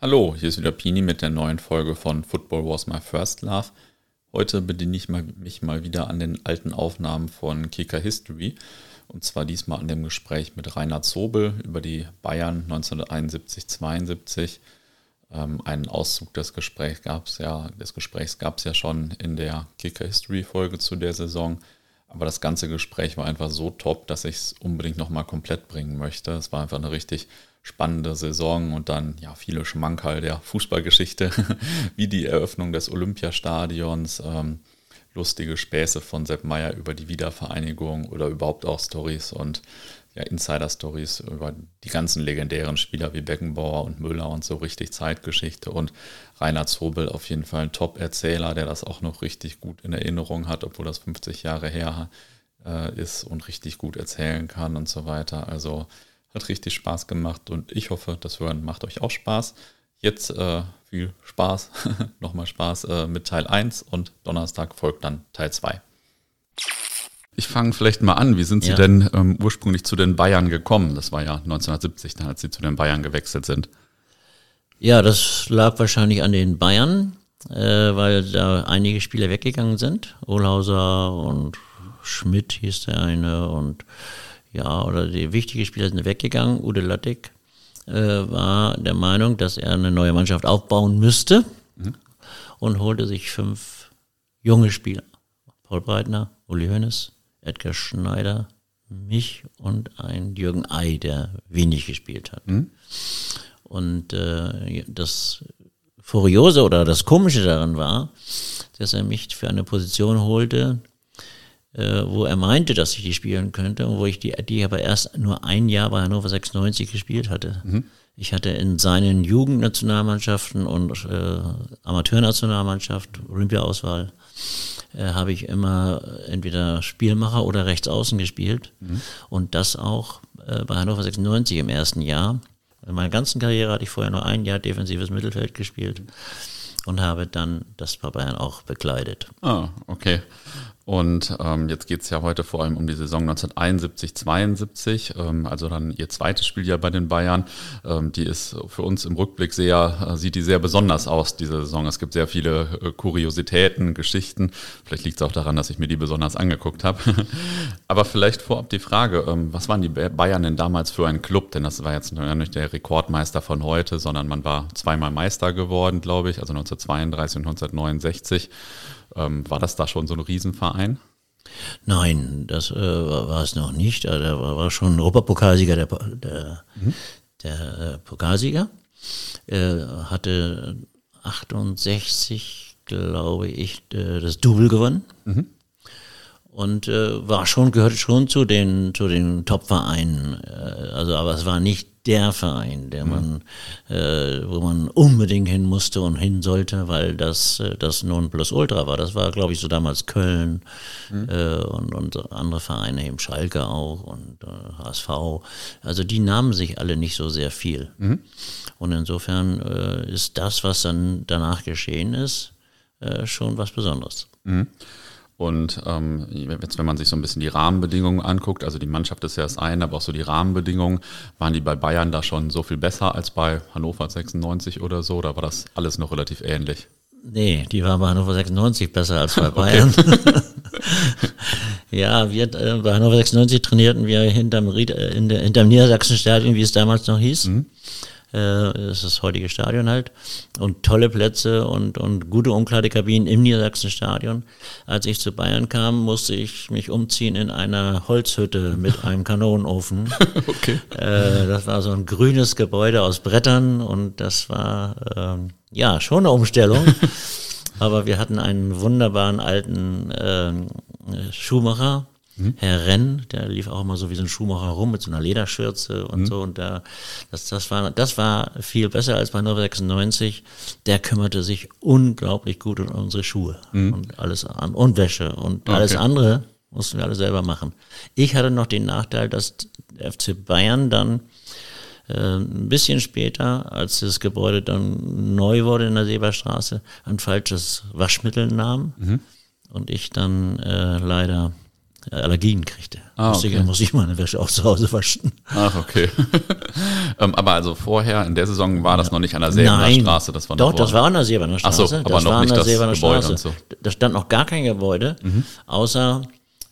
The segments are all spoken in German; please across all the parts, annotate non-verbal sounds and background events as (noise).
Hallo, hier ist wieder Pini mit der neuen Folge von Football Was My First Love. Heute bediene ich mich mal wieder an den alten Aufnahmen von Kicker History und zwar diesmal an dem Gespräch mit Reinhard Zobel über die Bayern 1971-72. Ähm, einen Auszug des Gesprächs gab es ja, des Gesprächs gab es ja schon in der Kicker History Folge zu der Saison. Aber das ganze Gespräch war einfach so top, dass ich es unbedingt nochmal komplett bringen möchte. Es war einfach eine richtig spannende Saison und dann ja viele Schmankerl der Fußballgeschichte, (laughs) wie die Eröffnung des Olympiastadions, ähm, lustige Späße von Sepp Meyer über die Wiedervereinigung oder überhaupt auch Stories und ja, Insider-Stories über die ganzen legendären Spieler wie Beckenbauer und Müller und so richtig Zeitgeschichte und Rainer Zobel auf jeden Fall ein Top-Erzähler, der das auch noch richtig gut in Erinnerung hat, obwohl das 50 Jahre her äh, ist und richtig gut erzählen kann und so weiter. Also hat richtig Spaß gemacht und ich hoffe, das Hören macht euch auch Spaß. Jetzt äh, viel Spaß, (laughs) nochmal Spaß äh, mit Teil 1 und Donnerstag folgt dann Teil 2. Ich fange vielleicht mal an. Wie sind Sie ja. denn ähm, ursprünglich zu den Bayern gekommen? Das war ja 1970, dann als Sie zu den Bayern gewechselt sind. Ja, das lag wahrscheinlich an den Bayern, äh, weil da einige Spieler weggegangen sind. Olhauser und Schmidt hieß der eine und ja, oder die wichtigen Spieler sind weggegangen. Ude Lattek äh, war der Meinung, dass er eine neue Mannschaft aufbauen müsste mhm. und holte sich fünf junge Spieler. Paul Breitner, Uli Hoeneß, Edgar Schneider, mich und ein Jürgen Ei, der wenig gespielt hat. Mhm. Und äh, das Furiose oder das Komische daran war, dass er mich für eine Position holte, äh, wo er meinte, dass ich die spielen könnte und wo ich die, die aber erst nur ein Jahr bei Hannover 96 gespielt hatte. Mhm. Ich hatte in seinen Jugendnationalmannschaften und äh, Amateurnationalmannschaft, Olympiaauswahl, äh, habe ich immer entweder Spielmacher oder Rechtsaußen gespielt. Mhm. Und das auch äh, bei Hannover 96 im ersten Jahr. In meiner ganzen Karriere hatte ich vorher nur ein Jahr defensives Mittelfeld gespielt und habe dann das bei Bayern auch bekleidet. Ah, okay. Und ähm, jetzt geht es ja heute vor allem um die Saison 1971, 72, ähm, also dann ihr zweites Spiel ja bei den Bayern. Ähm, die ist für uns im Rückblick sehr, äh, sieht die sehr besonders aus, diese Saison. Es gibt sehr viele äh, Kuriositäten, Geschichten. Vielleicht liegt es auch daran, dass ich mir die besonders angeguckt habe. (laughs) Aber vielleicht vorab die Frage, ähm, was waren die Bayern denn damals für ein Club? Denn das war jetzt nicht der Rekordmeister von heute, sondern man war zweimal Meister geworden, glaube ich, also 1932 und 1969. Ähm, war das da schon so ein Riesenverein? Nein, das äh, war es noch nicht. Da war schon Europapokalsieger der, der, mhm. der äh, Pokalsieger. Äh, hatte 68, glaube ich, das Double gewonnen. Mhm und äh, war schon gehörte schon zu den zu den Top-Vereinen. Äh, also, aber es war nicht der Verein, der mhm. man, äh, wo man unbedingt hin musste und hin sollte, weil das äh, das Ultra war. Das war, glaube ich, so damals Köln mhm. äh, und, und andere Vereine, eben Schalke auch und äh, HSV. Also die nahmen sich alle nicht so sehr viel. Mhm. Und insofern äh, ist das, was dann danach geschehen ist, äh, schon was Besonderes. Und ähm, jetzt, wenn man sich so ein bisschen die Rahmenbedingungen anguckt, also die Mannschaft ist ja das eine, aber auch so die Rahmenbedingungen, waren die bei Bayern da schon so viel besser als bei Hannover 96 oder so? Oder war das alles noch relativ ähnlich? Nee, die waren bei Hannover 96 besser als bei (laughs) Bayern. (laughs) ja, wir äh, bei Hannover 96 trainierten wir hinterm, Ried, äh, in der, hinterm Niedersachsenstadion, wie es damals noch hieß. Mhm äh, das ist das heutige Stadion halt, und tolle Plätze und, und gute Umkleidekabinen im Niedersachsenstadion. Als ich zu Bayern kam, musste ich mich umziehen in einer Holzhütte mit (laughs) einem Kanonenofen. (laughs) okay. Äh, das war so ein grünes Gebäude aus Brettern und das war ähm, ja schon eine Umstellung. (laughs) Aber wir hatten einen wunderbaren alten äh, Schuhmacher, Mhm. Herr Renn, der lief auch immer so wie so ein Schuhmacher rum mit so einer Lederschürze und mhm. so. Und der, das, das, war, das war viel besser als bei 96. Der kümmerte sich unglaublich gut um unsere Schuhe mhm. und alles an und Wäsche und alles andere mussten wir alle selber machen. Ich hatte noch den Nachteil, dass der FC Bayern dann äh, ein bisschen später, als das Gebäude dann neu wurde in der Seberstraße, ein falsches Waschmittel nahm mhm. und ich dann äh, leider Allergien kriegte. Ah, Deswegen okay. muss ich meine Wäsche auch zu Hause waschen. Ach, okay. (laughs) ähm, aber also vorher, in der Saison war das noch nicht an der Nein, Straße. Das war doch, das war an der Seberner Ach Straße. so, aber das noch war nicht an der Gebäude Straße. so. Da stand noch gar kein Gebäude, Mhm. außer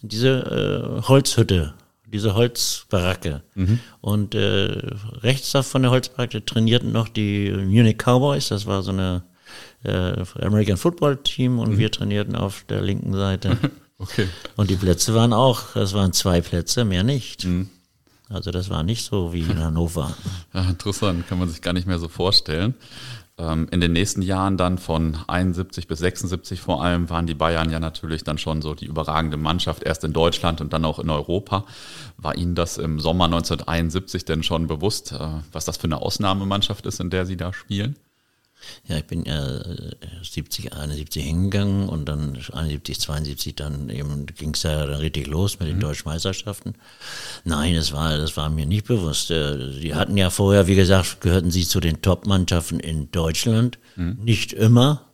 diese äh, Holzhütte, diese Holzbaracke. Mhm. Und äh, rechts von der Holzbaracke trainierten noch die Munich Cowboys, das war so eine äh, American Football Team Mhm. und wir trainierten auf der linken Seite. (laughs) Okay. Und die Plätze waren auch, das waren zwei Plätze, mehr nicht. Mhm. Also das war nicht so wie in Hannover. (laughs) Ja, interessant, kann man sich gar nicht mehr so vorstellen. Ähm, in den nächsten Jahren dann von 71 bis 76 vor allem waren die Bayern ja natürlich dann schon so die überragende Mannschaft, erst in Deutschland und dann auch in Europa. War Ihnen das im Sommer 1971 denn schon bewusst, äh, was das für eine Ausnahmemannschaft ist, in der Sie da spielen? Ja, ich bin ja äh, 70, 71 hingegangen und dann 71, 72 dann eben ging es ja dann richtig los mit den deutschen Meisterschaften. Nein, das war, das war mir nicht bewusst. Äh, Die hatten ja vorher, wie gesagt, gehörten sie zu den Top-Mannschaften in Deutschland. Nicht immer,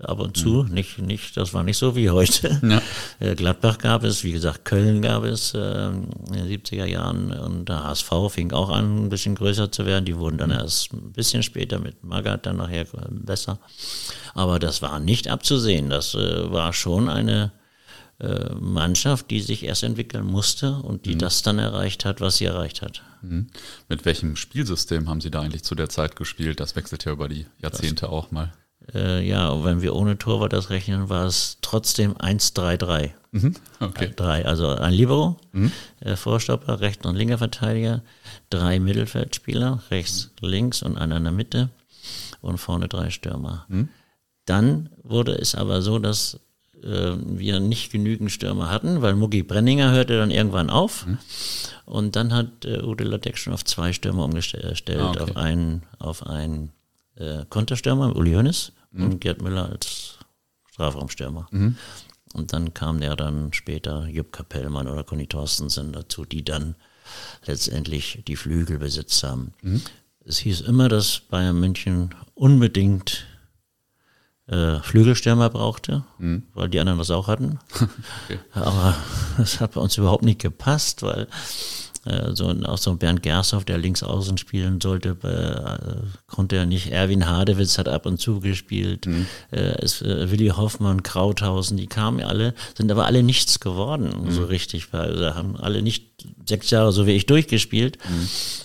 ab und zu, nicht, nicht, das war nicht so wie heute. Ja. (laughs) Äh, Gladbach gab es, wie gesagt, Köln gab es ähm, in den 70er Jahren und der HSV fing auch an, ein bisschen größer zu werden. Die wurden dann erst ein bisschen später mit Magath dann nachher besser. Aber das war nicht abzusehen. Das äh, war schon eine äh, Mannschaft, die sich erst entwickeln musste und die das dann erreicht hat, was sie erreicht hat. Mhm. Mit welchem Spielsystem haben Sie da eigentlich zu der Zeit gespielt? Das wechselt ja über die Jahrzehnte auch mal. Äh, ja, und wenn wir ohne Torwart das rechnen, war es trotzdem 1-3-3. Okay. Drei, also ein Libero, äh, Vorstopper, rechter und linker Verteidiger, drei Mittelfeldspieler, rechts, links und einer in der Mitte und vorne drei Stürmer. Dann wurde es aber so, dass äh, wir nicht genügend Stürmer hatten, weil Mugi Brenninger hörte dann irgendwann auf. Und dann hat äh, Ude Lattek schon auf zwei Stürmer umgestellt, Ah, okay. auf einen, auf einen äh, Konterstürmer, Uli Hoeneß und Gerd Müller als Strafraumstürmer. Und dann kam der dann später Jupp Kapellmann oder Conny Thorstensen dazu, die dann letztendlich die Flügel besetzt haben. Es hieß immer, dass Bayern München unbedingt äh, Flügelstürmer brauchte, weil die anderen das auch hatten. (laughs) Aber (laughs) das hat bei uns überhaupt nicht gepasst, weil so, ein- auch so ein Bernd Gershoff, der links außen spielen sollte, äh, konnte er nicht. Erwin Hadewitz hat ab und zu gespielt. Äh, es, äh, Willi Hoffmann, Krauthausen, die kamen alle, sind aber alle nichts geworden, so richtig. weil Also haben alle nicht sechs Jahre so wie ich durchgespielt,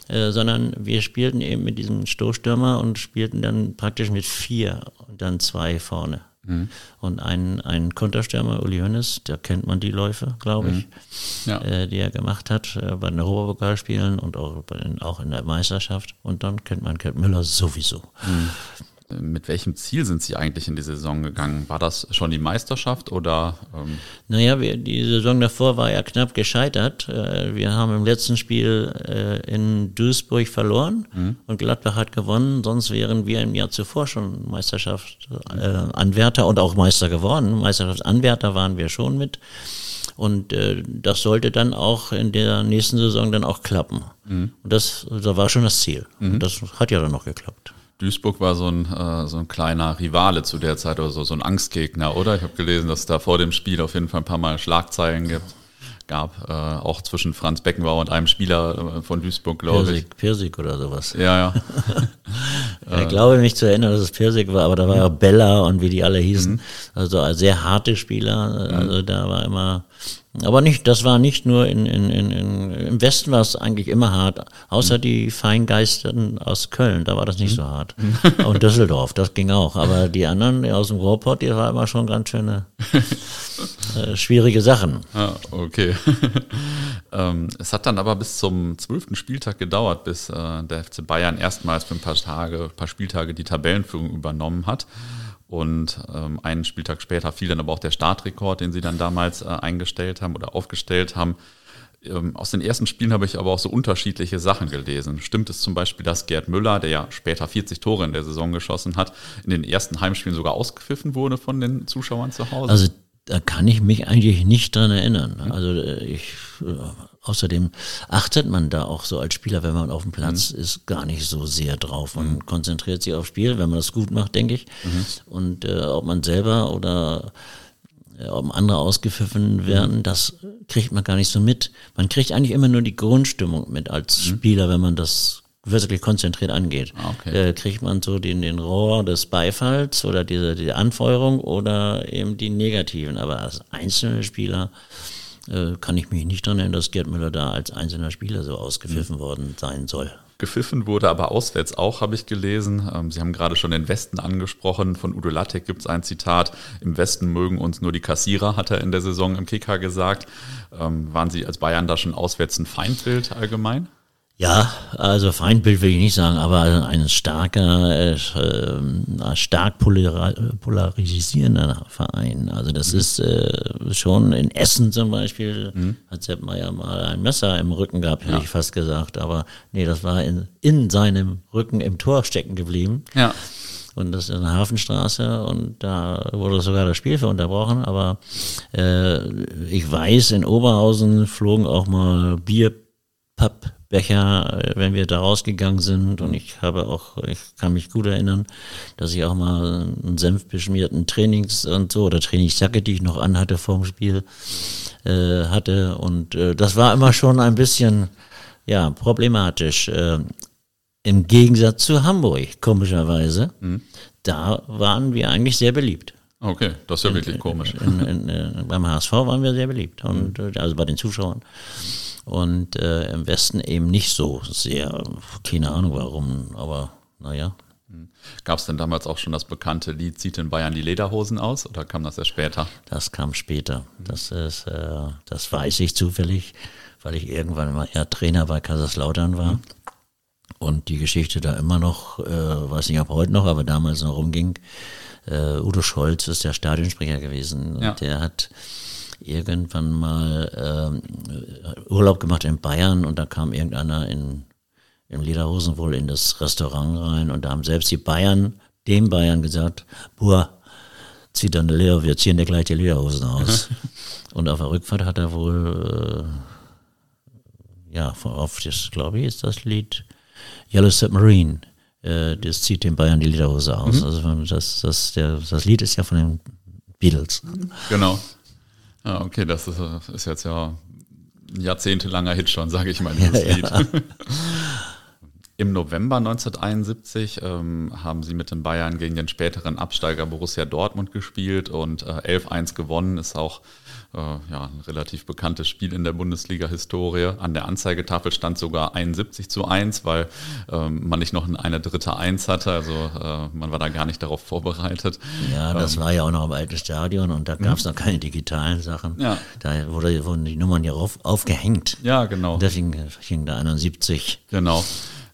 äh, sondern wir spielten eben mit diesem Stoßstürmer und spielten dann praktisch mit vier und dann zwei vorne. Und ein, ein Konterstürmer, Uli Hoeneß, da kennt man die Läufe, glaube ich, Ja. äh, die er gemacht hat äh, bei den Europapokalspielen und auch, bei den, auch in der Meisterschaft. Und dann kennt man Kurt Müller sowieso. Mit welchem Ziel sind Sie eigentlich in die Saison gegangen? War das schon die Meisterschaft oder ähm, Naja, wir, die Saison davor war ja knapp gescheitert. Äh, Wir haben im letzten Spiel äh, in Duisburg verloren und Gladbach hat gewonnen. Sonst wären wir im Jahr zuvor schon Meisterschaft äh, und auch Meister geworden. Meisterschaftsanwärter waren wir schon mit. Und äh, das sollte dann auch in der nächsten Saison dann auch klappen. Und das, das war schon das Ziel. Und das hat ja dann noch geklappt. Duisburg war so ein, äh, so ein kleiner Rivale zu der Zeit oder so, so ein Angstgegner, oder? Ich habe gelesen, dass es da vor dem Spiel auf jeden Fall ein paar Mal Schlagzeilen gibt, gab, äh, auch zwischen Franz Beckenbauer und einem Spieler äh, von Duisburg, glaube ich. Pirsig, Pirsig oder sowas. Ja, ja. (laughs) Ich glaube mich zu erinnern, dass es Pirsig war, aber da war ja Bella und wie die alle hießen. Also sehr harte Spieler. Also da war immer. Aber nicht, das war nicht nur in, in, in, im Westen war es eigentlich immer hart, außer die Feingeisterten aus Köln, da war das nicht so hart. Und Düsseldorf, das ging auch. Aber die anderen aus dem Ruhrpott, die war immer schon ganz schöne (laughs) äh, schwierige Sachen. Ah, okay. (laughs) ähm, es hat dann aber bis zum zwölften Spieltag gedauert, bis äh, der FC Bayern erstmals für ein paar Tage, ein paar Spieltage die Tabellenführung übernommen hat. Und ähm, einen Spieltag später fiel dann aber auch der Startrekord, den sie dann damals äh, eingestellt haben oder aufgestellt haben. Ähm, aus den ersten Spielen habe ich aber auch so unterschiedliche Sachen gelesen. Stimmt es zum Beispiel, dass Gerd Müller, der ja später 40 Tore in der Saison geschossen hat, in den ersten Heimspielen sogar ausgepfiffen wurde von den Zuschauern zu Hause? Also da kann ich mich eigentlich nicht dran erinnern. Also äh, ich, äh, außerdem achtet man da auch so als Spieler, wenn man auf dem Platz ist, gar nicht so sehr drauf. Man konzentriert sich aufs Spiel, wenn man das gut macht, denke ich. Und äh, ob man selber oder äh, um andere ausgepfiffen werden, das kriegt man gar nicht so mit. Man kriegt eigentlich immer nur die Grundstimmung mit als mhm. Spieler, wenn man das wirklich konzentriert angeht. Ah, okay. Äh, kriegt man so den, den Rohr des Beifalls oder diese, die Anfeuerung oder eben die negativen. Aber als einzelne Spieler äh, kann ich mich nicht daran erinnern, dass Gerd Müller da als einzelner Spieler so ausgepfiffen mhm. worden sein soll. Gepfiffen wurde aber auswärts auch, habe ich gelesen. Ähm, Sie haben gerade schon den Westen angesprochen. Von Udo Lattek gibt es ein Zitat. Im Westen mögen uns nur die Kassierer, hat er in der Saison im Kicker gesagt. Ähm, waren Sie als Bayern da schon auswärts ein Feindbild allgemein? Ja, also Feindbild will ich nicht sagen, aber ein starker, äh, stark polarisierender Verein. Also das mhm. ist äh, schon in Essen zum Beispiel, mhm. hat Sepp Meier mal ein Messer im Rücken gehabt, hätte ja. ich fast gesagt. Aber nee, das war in, in seinem Rücken im Tor stecken geblieben. Ja. Und das ist eine Hafenstraße und da wurde sogar das Spiel für unterbrochen. Aber äh, ich weiß, in Oberhausen flogen auch mal Bier, Papp, Becher, äh, wenn wir da rausgegangen sind. Und ich habe auch, ich kann mich gut erinnern, dass ich auch mal einen senfbeschmierten Trainings und so oder Trainingsjacke, die ich noch anhatte vorm Spiel, äh, hatte. Und äh, das war immer schon ein bisschen, ja, problematisch. Äh, Im Gegensatz zu Hamburg, komischerweise. Mhm. Da waren wir eigentlich sehr beliebt. Okay, das ist ja wirklich komisch. In, in, in, äh, beim HSV waren wir sehr beliebt und mhm. also bei den Zuschauern und äh, im Westen eben nicht so sehr. Keine Ahnung warum, aber naja. Hm. Gab es denn damals auch schon das bekannte Lied Zieht in Bayern die Lederhosen aus oder kam das erst später? Das kam später. Das ist, äh, das weiß ich zufällig, weil ich irgendwann mal eher Trainer bei Kaiserslautern war. Mhm. Und die Geschichte da immer noch, äh, weiß nicht ob heute noch, aber damals noch rumging. Äh, Udo Scholz ist der Stadionsprecher gewesen. Ja. Und der hat irgendwann mal äh, Urlaub gemacht in Bayern und da kam irgendeiner in, in Lederhosen wohl in das Restaurant rein und da haben selbst die Bayern, dem Bayern gesagt, boah, zieh deine Leder, wir ziehen dir gleich die Lederhosen aus. (laughs) und auf der Rückfahrt hat er wohl, äh, ja, auf das, glaube ich, ist das Lied Yellow Submarine. Äh, das zieht den Bayern die Lederhose aus. Mhm. Also das, das, der, das Lied ist ja von den Beatles. Genau. Ja, okay, das ist, ist jetzt ja ein jahrzehntelanger Hit schon, sage ich mal, dieses (laughs) ja, Lied. Ja. Im November 1971 ähm, haben sie mit den Bayern gegen den späteren Absteiger Borussia Dortmund gespielt und äh, 11-1 gewonnen. Ist auch äh, ja, ein relativ bekanntes Spiel in der Bundesliga-Historie. An der Anzeigetafel stand sogar 71 zu 1, weil ähm, man nicht noch eine dritte Eins hatte. Also äh, man war da gar nicht darauf vorbereitet. Ja, das ähm, war ja auch noch im alten Stadion und da gab es noch keine digitalen Sachen. Ja. Da wurde, wurden die Nummern ja auf, aufgehängt. Ja, genau. Und deswegen hing da 71. Genau.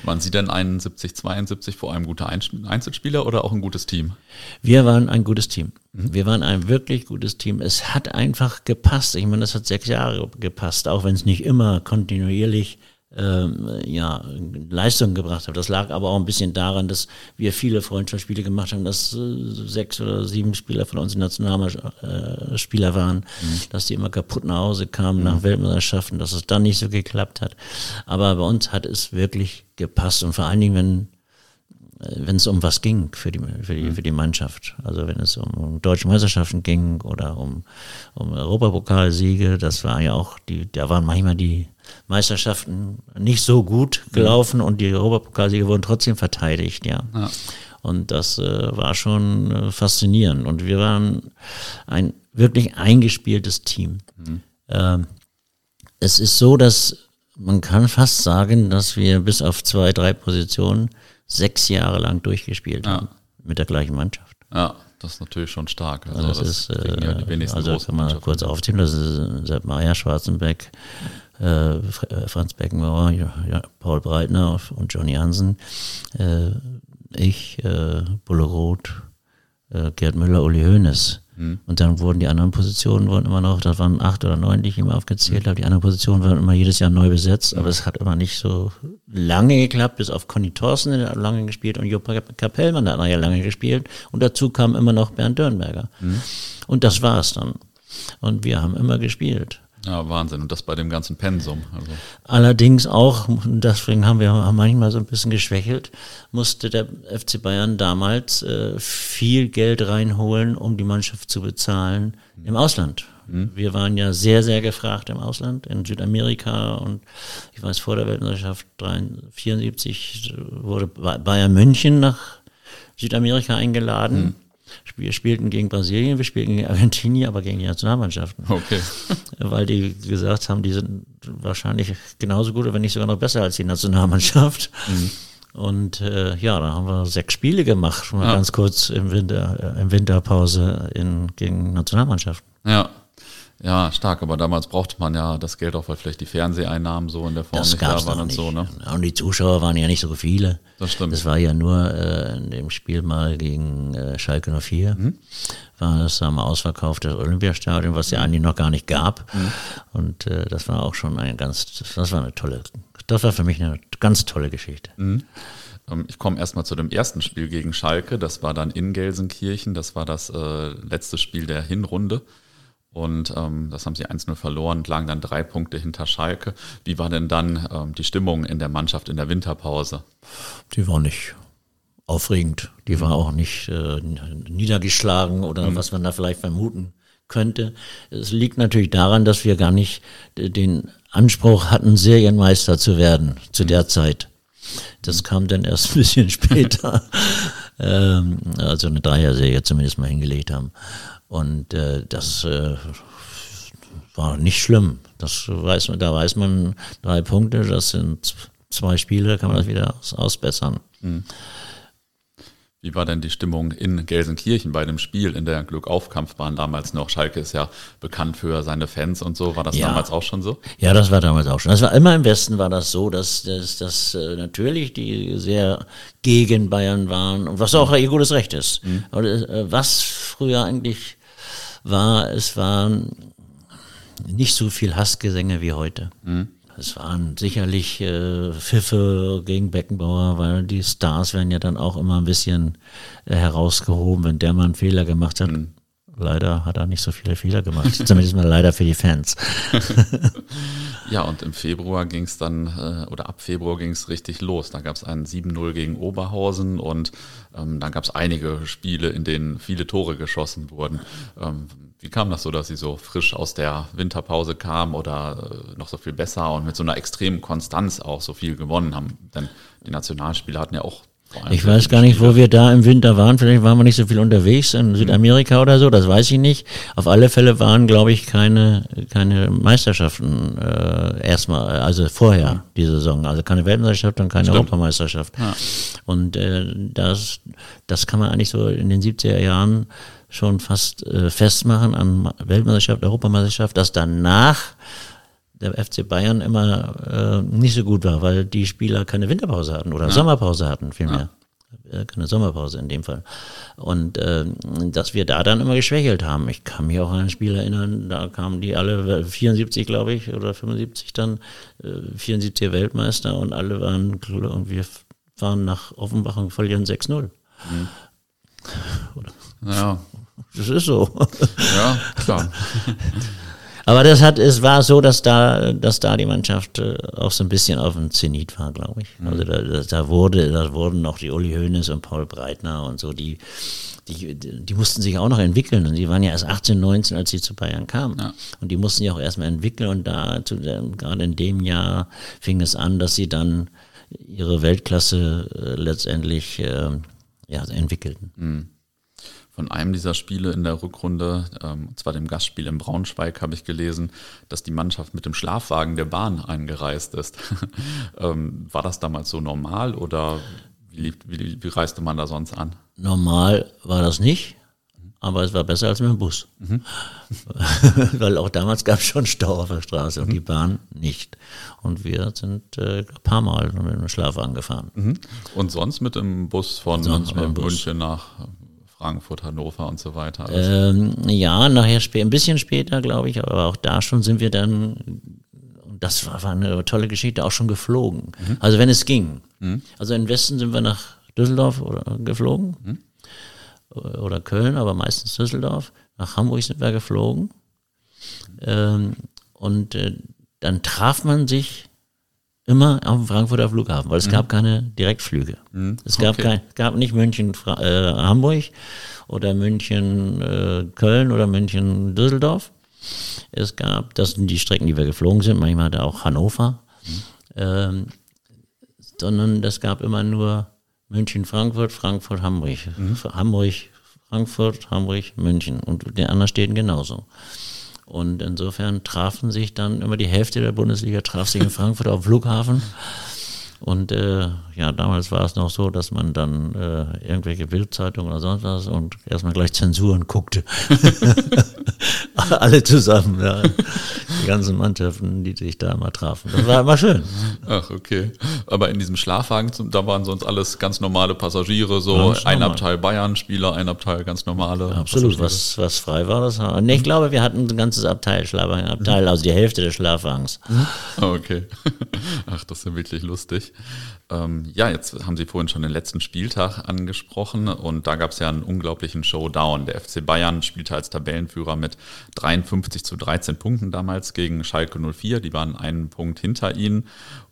Waren Sie denn 71, 72 vor allem guter Einzelspieler oder auch ein gutes Team? Wir waren ein gutes Team. Mhm. Wir waren ein wirklich gutes Team. Es hat einfach gepasst. Ich meine, das hat sechs Jahre gepasst, auch wenn es nicht immer kontinuierlich ja, Leistung gebracht habe. Das lag aber auch ein bisschen daran, dass wir viele Freundschaftsspiele gemacht haben, dass äh, sechs oder sieben Spieler von uns Nationalspieler waren, mhm. dass die immer kaputt nach Hause kamen mhm. nach Weltmeisterschaften, dass es dann nicht so geklappt hat. Aber bei uns hat es wirklich gepasst und vor allen Dingen, wenn äh, wenn es um was ging für die, für die, mhm. für die Mannschaft. Also wenn es um, um deutsche Meisterschaften ging oder um, um Europapokalsiege, das war ja auch die, da waren manchmal die Meisterschaften nicht so gut gelaufen ja. und die Europapokalsiege wurden trotzdem verteidigt, ja. ja. Und das äh, war schon äh, faszinierend. Und wir waren ein wirklich eingespieltes Team. Mhm. Ähm, es ist so, dass man kann fast sagen, dass wir bis auf zwei, drei Positionen sechs Jahre lang durchgespielt ja. haben mit der gleichen Mannschaft. Ja, das ist natürlich schon stark. Also, also das, das, ist, äh, ja also kann man kurz aufzählen, das ist Sepp Meier, Schwarzenbeck, äh, Franz Beckenbauer, ja, Paul Breitner und Johnny Hansen, äh, ich, äh, Bulle Roth, äh, Gerd Müller, Uli Hoeneß. Mhm. Und dann wurden die anderen Positionen wurden immer noch, das waren acht oder neun, die ich immer aufgezählt mhm. habe. Die anderen Positionen werden immer jedes Jahr neu besetzt, mhm. aber es hat immer nicht so lange geklappt, bis auf Conny Thorsten, der hat lange gespielt, und Jupp Kapellmann, der hat nachher lange gespielt. Und dazu kam immer noch Bernd Dörnberger. Mhm. Und das war es dann. Und wir haben immer gespielt. Ja, Wahnsinn. Und das bei dem ganzen Pensum. Also. Allerdings auch, deswegen haben wir manchmal so ein bisschen geschwächelt, musste der FC Bayern damals äh, viel Geld reinholen, um die Mannschaft zu bezahlen im Ausland. Mhm. Wir waren ja sehr, sehr gefragt im Ausland, in Südamerika und ich weiß, vor der Weltmeisterschaft 1974 wurde Bayern München nach Südamerika eingeladen. Mhm. Wir spielten gegen Brasilien, wir spielten gegen Argentinien, aber gegen die Nationalmannschaften. Okay. (laughs) Weil die gesagt haben, die sind wahrscheinlich genauso gut, wenn nicht sogar noch besser als die Nationalmannschaft. Mhm. Und äh, ja, da haben wir sechs Spiele gemacht, mal ja. ganz kurz im Winter, äh, im Winterpause in, gegen Nationalmannschaften. Ja. Ja, stark, aber damals brauchte man ja das Geld auch, weil vielleicht die Fernseheinnahmen so in der Form das nicht da waren und nicht. so, ne? Und die Zuschauer waren ja nicht so viele. Das stimmt. Das war ja nur äh, in dem Spiel mal gegen äh, Schalke 04. Mhm. War das am Ausverkauf des Olympiastadion, was ja eigentlich noch gar nicht gab. Mhm. Und äh, das war auch schon ein ganz, das war eine tolle, das war für mich eine ganz tolle Geschichte. Mhm. Ähm, ich komme erstmal zu dem ersten Spiel gegen Schalke. Das war dann in Gelsenkirchen. Das war das äh, letzte Spiel der Hinrunde. Und ähm, das haben sie 1-0 verloren lagen dann drei Punkte hinter Schalke. Wie war denn dann ähm, die Stimmung in der Mannschaft in der Winterpause? Die war nicht aufregend. Die war auch nicht äh, niedergeschlagen oder mhm. was man da vielleicht vermuten könnte. Es liegt natürlich daran, dass wir gar nicht den Anspruch hatten, Serienmeister zu werden zu der Zeit. Das kam dann erst ein bisschen (laughs) später, (laughs) ähm, also eine Dreier-Serie zumindest mal hingelegt haben. Und äh, das äh, war nicht schlimm. Das weiß man, da weiß man drei Punkte, das sind zwei Spiele, kann man das wieder aus, ausbessern. Mhm. Wie war denn die Stimmung in Gelsenkirchen bei dem Spiel in der Glückaufkampfbahn damals noch? Schalke ist ja bekannt für seine Fans und so. War das ja. damals auch schon so? Ja, das war damals auch schon. Das war immer im Westen war das so, dass, dass, dass äh, natürlich die sehr gegen Bayern waren und was auch ihr gutes Recht ist. Mhm. Aber äh, was früher eigentlich war, es waren nicht so viel Hassgesänge wie heute. Mhm. Es waren sicherlich äh, Pfiffe gegen Beckenbauer, weil die Stars werden ja dann auch immer ein bisschen äh, herausgehoben, wenn der mal einen Fehler gemacht hat. Mhm. Leider hat er nicht so viele Fehler gemacht. (laughs) Zumindest mal leider für die Fans. (laughs) ja, und im Februar ging es dann, äh, oder ab Februar ging es richtig los. Da gab es ein 7-0 gegen Oberhausen und ähm, dann gab es einige Spiele, in denen viele Tore geschossen wurden. Ähm, wie kam das so, dass Sie so frisch aus der Winterpause kamen oder äh, noch so viel besser und mit so einer extremen Konstanz auch so viel gewonnen haben? Denn die Nationalspieler hatten ja auch ich weiß gar nicht, wo wir da im Winter waren. Vielleicht waren wir nicht so viel unterwegs in Südamerika oder so, das weiß ich nicht. Auf alle Fälle waren, glaube ich, keine, keine Meisterschaften äh, erstmal, also vorher die Saison. Also keine Weltmeisterschaft und keine Stimmt. Europameisterschaft. Ja. Und äh, das, das kann man eigentlich so in den 70er Jahren schon fast äh, festmachen an Weltmeisterschaft, Europameisterschaft, dass danach der FC Bayern immer äh, nicht so gut war, weil die Spieler keine Winterpause hatten oder ja. Sommerpause hatten vielmehr. Ja. Äh, keine Sommerpause in dem Fall. Und äh, dass wir da dann immer geschwächelt haben. Ich kann mich auch an ein Spiel erinnern, da kamen die alle, 74 glaube ich, oder 75 dann, äh, 74 Weltmeister und alle waren, und wir fahren nach Offenbach und verlieren 6-0. Mhm. Ja. (laughs) Das ist so. Ja, klar. (laughs) Aber das hat, es war so, dass da, dass da die Mannschaft äh, auch so ein bisschen auf dem Zenit war, glaube ich. Mhm. Also da, da, wurde, da wurden noch die Uli Hoeneß und Paul Breitner und so, die, die, die mussten sich auch noch entwickeln. Und die waren ja erst 18, 19, als sie zu Bayern kamen. Ja. Und die mussten sich auch erstmal entwickeln. Und da, gerade in dem Jahr fing es an, dass sie dann ihre Weltklasse äh, letztendlich äh, ja, entwickelten. Mhm von einem dieser Spiele in der Rückrunde, ähm, und zwar dem Gastspiel in Braunschweig, habe ich gelesen, dass die Mannschaft mit dem Schlafwagen der Bahn eingereist ist. (laughs) ähm, war das damals so normal oder wie, wie, wie, reiste man da sonst an? Normal war das nicht, aber es war besser als mit dem Bus. Mhm. (laughs) Weil auch damals gab es schon Stau auf der Straße und mhm. die Bahn nicht. Und wir sind äh, ein paar Mal mit dem Schlafwagen gefahren. Mhm. Und sonst mit dem Bus von äh, München nach Frankfurt, Hannover und so weiter? Ähm, ja, nachher ein bisschen später, glaube ich, aber auch da schon sind wir dann, und das war, war eine tolle Geschichte, auch schon geflogen. Mhm. Also wenn es ging. Mhm. Also im Westen sind wir nach Düsseldorf oder, geflogen mhm. oder Köln, aber meistens Düsseldorf. Nach Hamburg sind wir geflogen. Ähm, Und äh, dann traf man sich immer am Frankfurter Flughafen, weil es mhm. gab keine Direktflüge. Mhm. Es gab okay. kein, gab nicht München äh, Hamburg oder München äh, Köln oder München Düsseldorf. Es gab, das sind die Strecken, die wir geflogen sind, manchmal hatte auch Hannover. Mhm. Ähm, sondern das gab immer nur München Frankfurt, Frankfurt Hamburg, mhm. Hamburg Frankfurt, Hamburg, München und den anderen Städten genauso. Und insofern trafen sich dann immer die Hälfte der Bundesliga traf sich in Frankfurt auf Flughafen. Und äh, ja, damals war es noch so, dass man dann äh, irgendwelche Bildzeitungen oder sonst was und erstmal gleich Zensuren guckte. (laughs) Alle zusammen, ja. Die ganzen Mannschaften, die sich da mal trafen. Das war immer schön. Ach, okay. Aber in diesem Schlafwagen, da waren sonst alles ganz normale Passagiere, so ein Abteil Bayern-Spieler, ein Abteil ganz normale. absolut, was, was frei war, das. Nee, ich glaube, wir hatten ein ganzes Abteil Schlafwagen, Abteil, also die Hälfte des Schlafwagens. Okay. (laughs) Ach, das ist ja wirklich lustig. Ähm, ja, jetzt haben Sie vorhin schon den letzten Spieltag angesprochen und da gab es ja einen unglaublichen Showdown. Der FC Bayern spielte als Tabellenführer mit 53 zu 13 Punkten damals gegen Schalke 04. Die waren einen Punkt hinter ihnen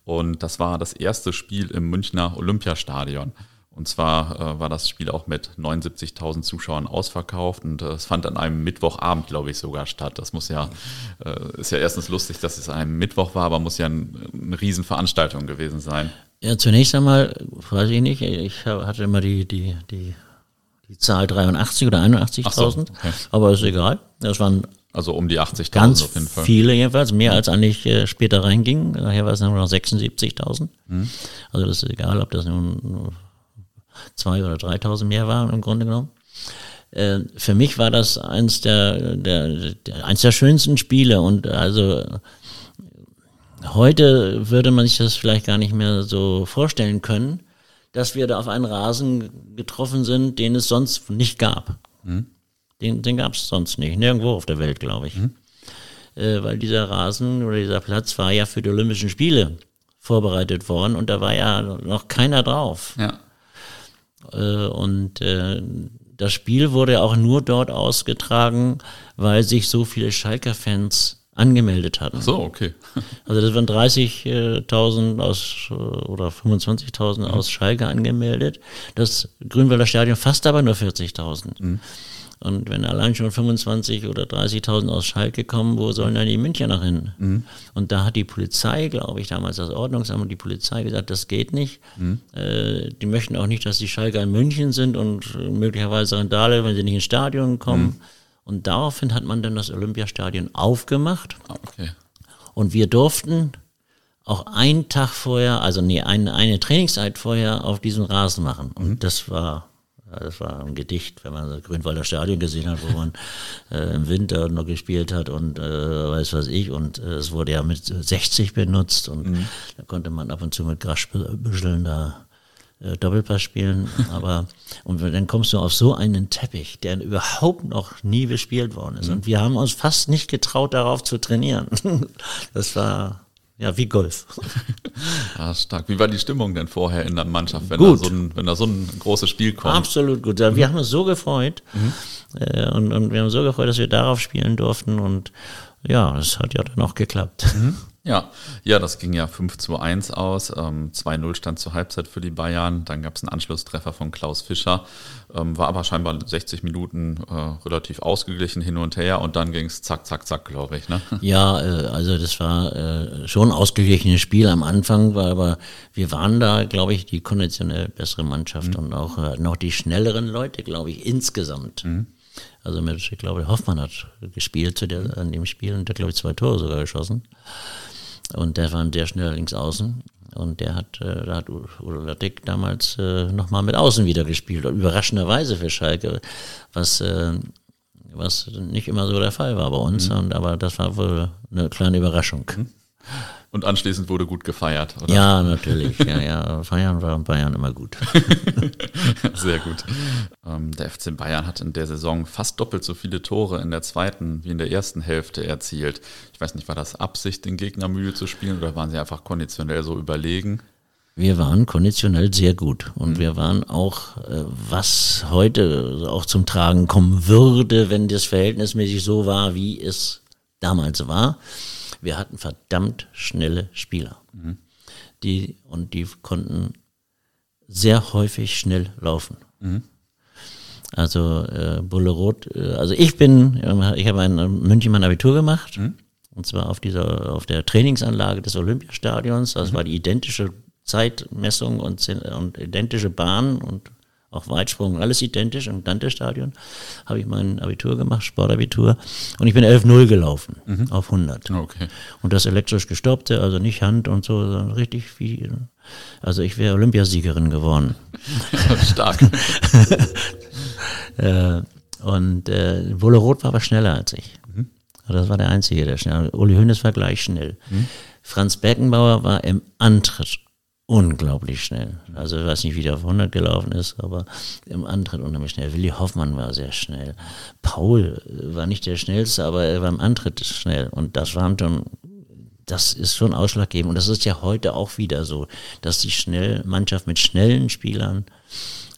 und das war das erste Spiel im Münchner Olympiastadion. Und zwar äh, war das Spiel auch mit 79.000 Zuschauern ausverkauft und äh, es fand an einem Mittwochabend, glaube ich, sogar statt. Das muss ja, äh, ist ja erstens lustig, dass es ein Mittwoch war, aber muss ja ein, eine Riesenveranstaltung gewesen sein. Ja, zunächst einmal, weiß ich nicht, ich hatte immer die, die, die, die Zahl 83 oder 81.000, so, okay. aber ist egal. Das waren also um die 80.000 ganz auf jeden Fall. viele jedenfalls, mehr als eigentlich äh, später reinging. Daher war es nur noch 76.000. Mhm. Also das ist egal, ob das nun zwei oder 3.000 mehr waren im Grunde genommen. Äh, für mich war das eins der, der, der, eins der schönsten Spiele und also heute würde man sich das vielleicht gar nicht mehr so vorstellen können, dass wir da auf einen Rasen getroffen sind, den es sonst nicht gab. Mhm. Den, den gab es sonst nicht, nirgendwo auf der Welt, glaube ich. Mhm. Äh, weil dieser Rasen oder dieser Platz war ja für die Olympischen Spiele vorbereitet worden und da war ja noch keiner drauf. Ja. Äh, und äh, das Spiel wurde auch nur dort ausgetragen, weil sich so viele Schalker-Fans angemeldet hatten. Ach so, okay. (laughs) also das waren 30.000 aus oder 25.000 mhm. aus Schalke angemeldet. Das Grünwalder Stadion fast aber nur 40.000. Mhm. Und wenn allein schon 25 oder 30.000 aus Schalke kommen, wo sollen dann die Münchner hin? Mhm. Und da hat die Polizei, glaube ich, damals das Ordnungsamt und die Polizei gesagt, das geht nicht. Mhm. Äh, die möchten auch nicht, dass die Schalke in München sind und möglicherweise Randale, wenn sie nicht ins Stadion kommen. Mhm. Und daraufhin hat man dann das Olympiastadion aufgemacht. Okay. Und wir durften auch einen Tag vorher, also nee, eine, eine Trainingszeit vorher auf diesem Rasen machen. Und mhm. das war ja, das war ein Gedicht, wenn man das Grünwalder Stadion gesehen hat, wo man (laughs) äh, im Winter noch gespielt hat und äh, weiß was ich. Und äh, es wurde ja mit 60 benutzt und mhm. da konnte man ab und zu mit Grasbüscheln da äh, Doppelpass spielen. (laughs) Aber und dann kommst du auf so einen Teppich, der überhaupt noch nie bespielt worden ist. Mhm. Und wir haben uns fast nicht getraut, darauf zu trainieren. (laughs) das war ja, wie Golf. (laughs) ja, stark. Wie war die Stimmung denn vorher in der Mannschaft, wenn, gut. Da, so ein, wenn da so ein großes Spiel kommt? Absolut gut. Wir mhm. haben uns so gefreut mhm. äh, und, und wir haben uns so gefreut, dass wir darauf spielen durften und ja, das hat ja dann auch geklappt. Mhm. Ja, ja, das ging ja 5 zu 1 aus. Ähm, 2-0 stand zur Halbzeit für die Bayern. Dann gab es einen Anschlusstreffer von Klaus Fischer. Ähm, war aber scheinbar 60 Minuten äh, relativ ausgeglichen hin und her und dann ging es zack, zack, zack, glaube ich. Ne? (laughs) Ja, äh, also das war äh, schon ein ausgeglichenes Spiel am Anfang, war, aber wir waren da, glaube ich, die konditionell bessere Mannschaft mhm. und auch äh, noch die schnelleren Leute, glaube ich, insgesamt. Mhm. Also mit, ich glaube, Hoffmann hat gespielt zu der, an dem Spiel und der, glaube ich, zwei Tore sogar geschossen. Und der war sehr schnell links außen. Und der hat, äh, da hat Udo Lattek damals äh, nochmal mit außen wieder gespielt. Überraschenderweise für Schalke, was, äh, was nicht immer so der Fall war bei uns. Mhm. Und, aber das war wohl eine kleine Überraschung. Mhm. Und anschließend wurde gut gefeiert, oder? Ja, natürlich. Ja, ja. Feiern war in Bayern immer gut. (laughs) Sehr gut. Ähm, der FC Bayern hat in der Saison fast doppelt so viele Tore in der zweiten wie in der ersten Hälfte erzielt. Ich weiß nicht, war das Absicht, den Gegner müde zu spielen oder waren sie einfach konditionell so überlegen? Wir waren konditionell sehr gut und mhm. wir waren auch, äh, was heute auch zum Tragen kommen würde, wenn das verhältnismäßig so war, wie es damals war wir hatten verdammt schnelle Spieler. Mhm. Die, und die konnten sehr häufig schnell laufen. Mhm. Also äh, Bulle Rot, äh, also ich bin, ich habe in München mein Abitur gemacht. Mhm. Und zwar auf dieser, auf der Trainingsanlage des Olympiastadions. Das mhm. war die identische Zeitmessung und, und identische Bahn und auch Weitsprung, alles identisch im Dante-Stadion. Habe ich mein Abitur gemacht, Sportabitur. Und ich bin 11-0 gelaufen mhm. auf 100. Okay. Und das elektrisch gestoppte, also nicht Hand und so, sondern richtig viel. Also ich wäre Olympiasiegerin geworden. (laughs) Stark. (laughs) äh, und äh, Wolle Roth war aber schneller als ich. Mhm. Das war der Einzige, der schnell. Uli Hoeneß war gleich schnell. Mhm. Franz Beckenbauer war im Antritt unglaublich schnell. Also ich weiß nicht, wie der auf 100 gelaufen ist, aber im Antritt unheimlich schnell. Willi Hoffmann war sehr schnell. Paul war nicht der schnellste, aber er war im Antritt schnell. Und das waren schon, das ist schon ausschlaggebend. Und das ist ja heute auch wieder so, dass die schnell, Mannschaft mit schnellen Spielern,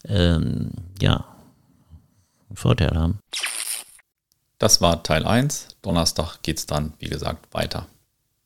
ähm, ja, einen Vorteil haben. Das war Teil 1. Donnerstag geht es dann, wie gesagt, weiter.